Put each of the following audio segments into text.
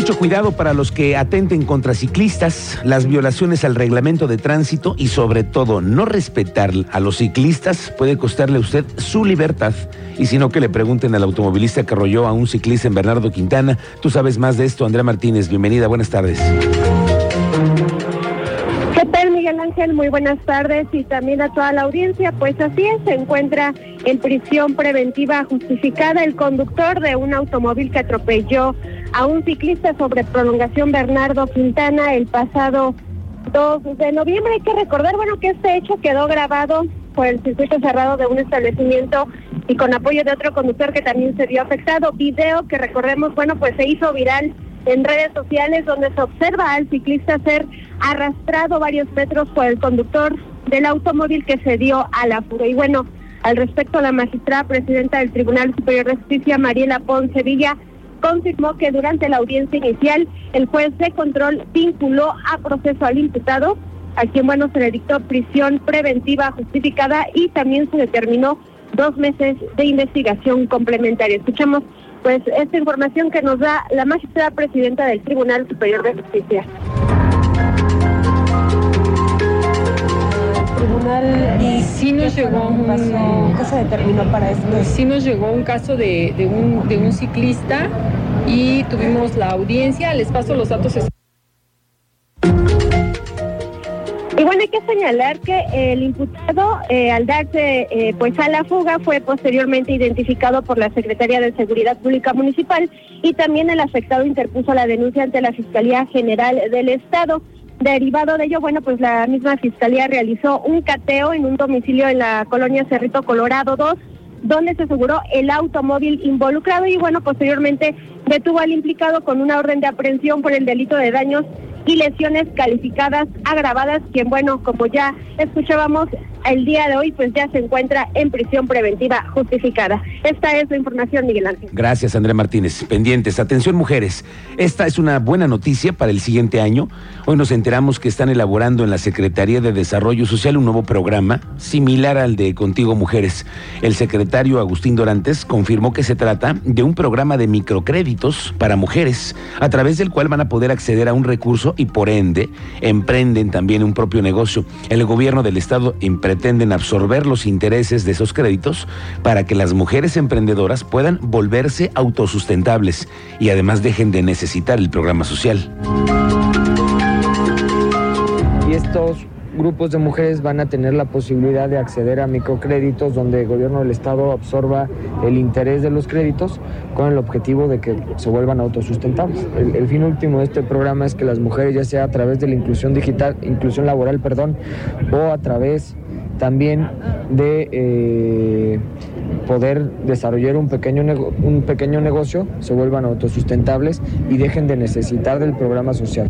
Mucho cuidado para los que atenten contra ciclistas, las violaciones al reglamento de tránsito y sobre todo no respetar a los ciclistas puede costarle a usted su libertad. Y si no, que le pregunten al automovilista que arrolló a un ciclista en Bernardo Quintana. Tú sabes más de esto, Andrea Martínez. Bienvenida, buenas tardes. ¿Qué tal, Miguel Ángel? Muy buenas tardes y también a toda la audiencia. Pues así es, se encuentra en prisión preventiva justificada el conductor de un automóvil que atropelló a un ciclista sobre prolongación Bernardo Quintana el pasado 2 de noviembre. Hay que recordar, bueno, que este hecho quedó grabado por el circuito cerrado de un establecimiento y con apoyo de otro conductor que también se vio afectado. Video que recordemos, bueno, pues se hizo viral en redes sociales donde se observa al ciclista ser arrastrado varios metros por el conductor del automóvil que se dio a la fuga. Y bueno, al respecto, la magistrada presidenta del Tribunal Superior de Justicia, Mariela Ponce Villa, confirmó que durante la audiencia inicial el juez de control vinculó a proceso al imputado, a quien bueno se le dictó prisión preventiva justificada y también se determinó dos meses de investigación complementaria. Escuchamos pues esta información que nos da la magistrada presidenta del Tribunal Superior de Justicia. Y sí nos llegó un ¿Qué se determinó para esto? sí nos llegó un caso de, de un, de un ciclista y tuvimos la audiencia, les paso los datos. Y bueno, hay que señalar que el imputado, eh, al darse eh, pues a la fuga, fue posteriormente identificado por la Secretaría de Seguridad Pública Municipal y también el afectado interpuso la denuncia ante la Fiscalía General del Estado. Derivado de ello, bueno, pues la misma Fiscalía realizó un cateo en un domicilio en la colonia Cerrito Colorado 2, donde se aseguró el automóvil involucrado y bueno, posteriormente detuvo al implicado con una orden de aprehensión por el delito de daños y lesiones calificadas agravadas, quien bueno, como ya escuchábamos el día de hoy, pues ya se encuentra en prisión preventiva justificada. Esta es la información, Miguel Ángel. Gracias, Andrea Martínez. Pendientes. Atención, mujeres. Esta es una buena noticia para el siguiente año. Hoy nos enteramos que están elaborando en la Secretaría de Desarrollo Social un nuevo programa similar al de Contigo Mujeres. El secretario Agustín Dorantes confirmó que se trata de un programa de microcréditos para mujeres, a través del cual van a poder acceder a un recurso y por ende emprenden también un propio negocio. El gobierno del Estado pretenden absorber los intereses de esos créditos para que las mujeres emprendedoras puedan volverse autosustentables y además dejen de necesitar el programa social. Y estos grupos de mujeres van a tener la posibilidad de acceder a microcréditos donde el gobierno del Estado absorba el interés de los créditos con el objetivo de que se vuelvan autosustentables. El, fin último de este programa es que las mujeres, ya sea a través de la inclusión digital, inclusión laboral, perdón, o a través también de eh, poder desarrollar un pequeño, un pequeño negocio, se vuelvan autosustentables y dejen de necesitar del programa social.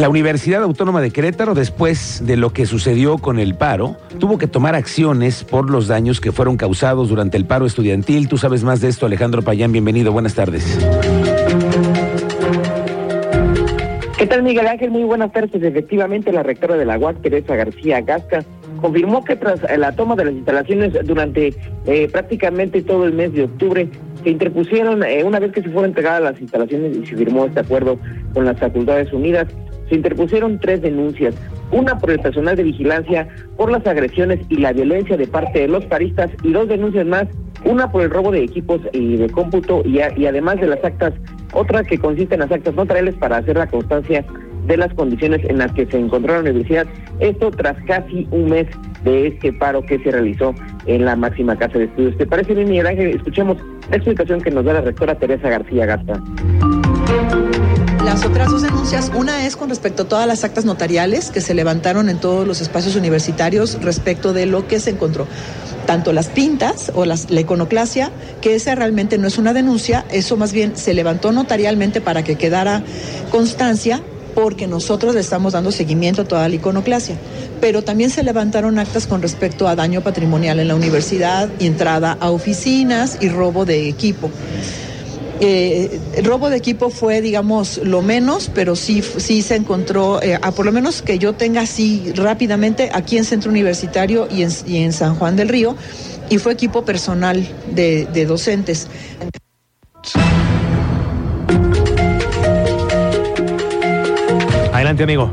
La Universidad Autónoma de Querétaro, después de lo que sucedió con el paro, tuvo que tomar acciones por los daños que fueron causados durante el paro estudiantil. Tú sabes más de esto, Alejandro Payán. Bienvenido, buenas tardes. ¿Qué tal, Miguel Ángel? Muy buenas tardes. Efectivamente, la rectora de la UAC, Teresa García Gasca, confirmó que tras la toma de las instalaciones durante eh, prácticamente todo el mes de octubre, se interpusieron, eh, una vez que se fueron entregadas las instalaciones y se firmó este acuerdo con las Facultades Unidas, se interpusieron tres denuncias. Una por el personal de vigilancia, por las agresiones y la violencia de parte de los paristas y dos denuncias más, una por el robo de equipos y de cómputo y, además de las actas, otra que consiste en las actas notariales para hacer la constancia de las condiciones en las que se encontró la universidad. Esto tras casi un mes de este paro que se realizó en la máxima casa de estudios. ¿Te parece bien, Miguel Ángel? Escuchemos la explicación que nos da la rectora Teresa García Gasta. Las otras dos denuncias, una es con respecto a todas las actas notariales que se levantaron en todos los espacios universitarios respecto de lo que se encontró tanto las pintas o la iconoclasia, que esa realmente no es una denuncia, eso más bien se levantó notarialmente para que quedara constancia porque nosotros le estamos dando seguimiento a toda la iconoclasia. Pero también se levantaron actas con respecto a daño patrimonial en la universidad, entrada a oficinas y robo de equipo. Eh, el robo de equipo fue, digamos, lo menos, pero sí, sí se encontró, eh, a por lo menos que yo tenga así rápidamente, aquí en Centro Universitario y en, y en San Juan del Río, y fue equipo personal de, de docentes. Adelante, amigo.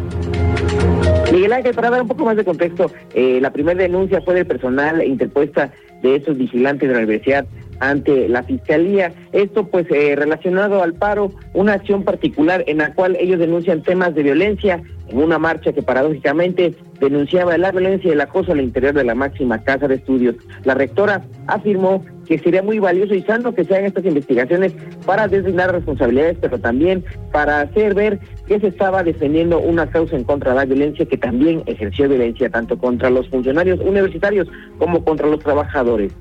Miguel Ángel, para dar un poco más de contexto, eh, la primera denuncia fue del personal interpuesta de esos vigilantes de la universidad ante la fiscalía. Esto pues eh, relacionado al paro, una acción particular en la cual ellos denuncian temas de violencia en una marcha que paradójicamente denunciaba la violencia y el acoso al interior de la máxima casa de estudios. La rectora afirmó que sería muy valioso y sano que se hagan estas investigaciones para designar responsabilidades, pero también para hacer ver que se estaba defendiendo una causa en contra de la violencia que también ejerció violencia tanto contra los funcionarios universitarios como contra los trabajadores.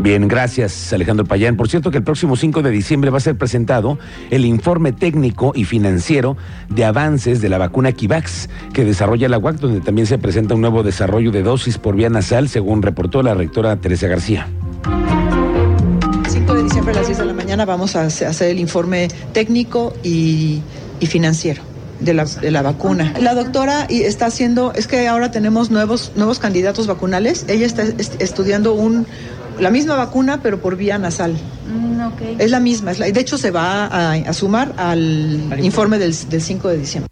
Bien, gracias Alejandro Payán. Por cierto que el próximo 5 de diciembre va a ser presentado el informe técnico y financiero de avances de la vacuna Kivax que desarrolla la UAC, donde también se presenta un nuevo desarrollo de dosis por vía nasal, según reportó la rectora Teresa García. 5 de diciembre a las 10 de la mañana vamos a hacer el informe técnico y, financiero. De la, de la, vacuna. La doctora está haciendo, es que ahora tenemos nuevos, nuevos candidatos vacunales. Ella está estudiando un, la misma vacuna, pero por vía nasal. Mm, okay. Es la misma. Es la, de hecho, se va a, a sumar al informe del, del 5 de diciembre.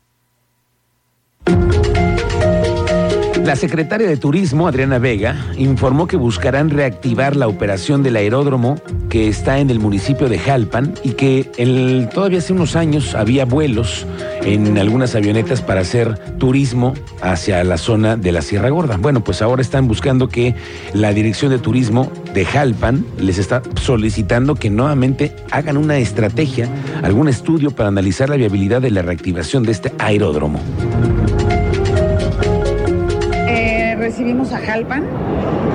La secretaria de Turismo, Adriana Vega, informó que buscarán reactivar la operación del aeródromo que está en el municipio de Jalpan y que todavía hace unos años había vuelos en algunas avionetas para hacer turismo hacia la zona de la Sierra Gorda. Bueno, pues ahora están buscando que la Dirección de Turismo de Jalpan les está solicitando que nuevamente hagan una estrategia, algún estudio para analizar la viabilidad de la reactivación de este aeródromo recibimos a Jalpan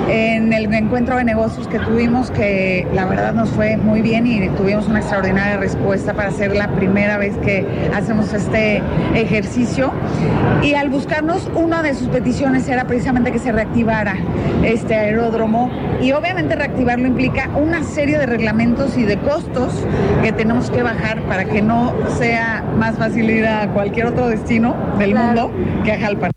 en el encuentro de negocios que tuvimos, que la verdad nos fue muy bien y tuvimos una extraordinaria respuesta para ser la primera vez que hacemos este ejercicio. Y al buscarnos, una de sus peticiones era precisamente que se reactivara este aeródromo y obviamente reactivarlo implica una serie de reglamentos y de costos que tenemos que bajar para que no sea más fácil ir a cualquier otro destino del claro. mundo que a Jalpan.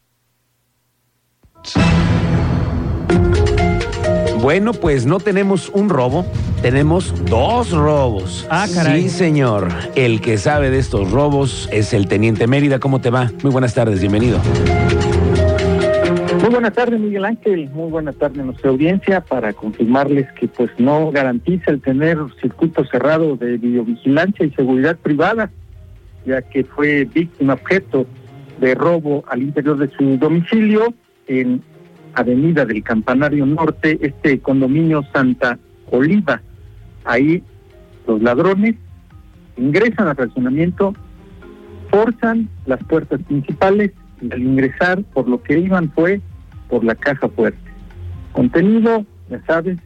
Bueno, pues no tenemos un robo, tenemos dos robos. Ah, caray. Sí, señor. El que sabe de estos robos es el Teniente Mérida. ¿Cómo te va? Muy buenas tardes, bienvenido. Muy buenas tardes, Miguel Ángel. Muy buenas tardes a nuestra audiencia para confirmarles que pues no garantiza el tener circuito cerrado de videovigilancia y seguridad privada, ya que fue víctima objeto de robo al interior de su domicilio en Avenida del Campanario Norte, este condominio Santa Oliva. Ahí los ladrones ingresan al fraccionamiento, forzan las puertas principales y al ingresar por lo que iban fue por la caja fuerte. Contenido, ya sabes,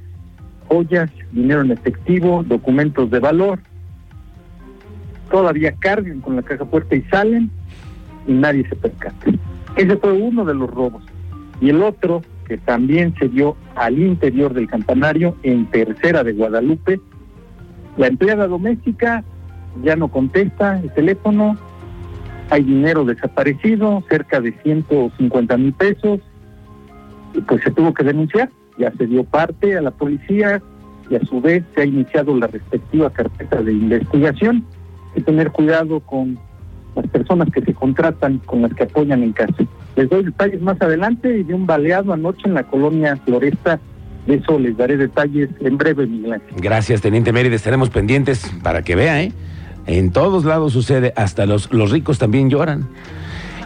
joyas, dinero en efectivo, documentos de valor. Todavía cargan con la caja fuerte y salen y nadie se percata. Ese fue uno de los robos y el otro que también se dio al interior del campanario en Tercera de Guadalupe. La empleada doméstica ya no contesta el teléfono, hay dinero desaparecido, cerca de 150 mil pesos, y pues se tuvo que denunciar, ya se dio parte a la policía y a su vez se ha iniciado la respectiva carpeta de investigación. Que tener cuidado con las personas que se contratan, con las que apoyan el caso. Les doy detalles más adelante y de un baleado anoche en la colonia Floresta. De eso les daré detalles en breve, Miguel. Gracias, Teniente Mérida. Estaremos pendientes para que vea, ¿eh? En todos lados sucede, hasta los, los ricos también lloran.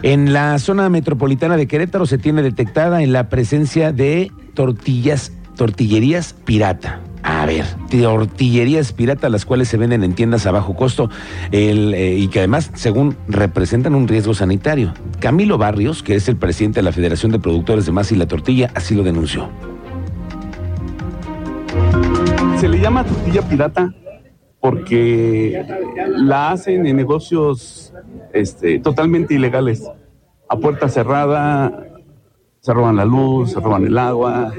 En la zona metropolitana de Querétaro se tiene detectada en la presencia de tortillas, tortillerías pirata. A ver, tortillerías pirata, las cuales se venden en tiendas a bajo costo el, eh, y que además, según representan un riesgo sanitario. Camilo Barrios, que es el presidente de la Federación de Productores de Masa y la Tortilla, así lo denunció. Se le llama tortilla pirata porque la hacen en negocios este, totalmente ilegales, a puerta cerrada, se roban la luz, se roban el agua,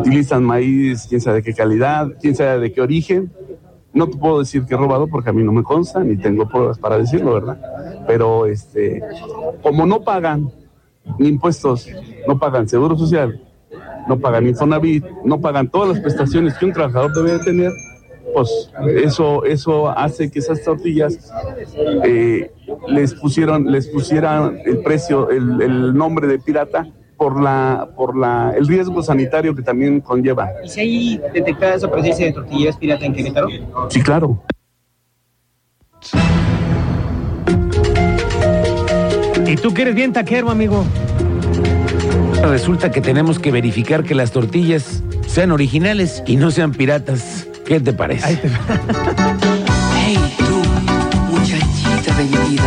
utilizan maíz, quién sabe qué calidad, quién sabe de qué origen. No te puedo decir que he robado porque a mí no me consta, ni tengo pruebas para decirlo, ¿verdad? Pero este, como no pagan ni impuestos, no pagan seguro social, no pagan Infonavit, no pagan todas las prestaciones que un trabajador debe tener, pues eso, eso hace que esas tortillas eh, les pusieron, les pusieran el precio, el, el nombre de pirata por la, por la, el riesgo sanitario que también conlleva. ¿Y si hay detectada esa presencia de tortillas pirata en Querétaro? Sí, claro. ¿Y tú que eres bien taquero, amigo? Resulta que tenemos que verificar que las tortillas sean originales y no sean piratas. ¿Qué te parece? Hey, tú, muchachita de mi vida.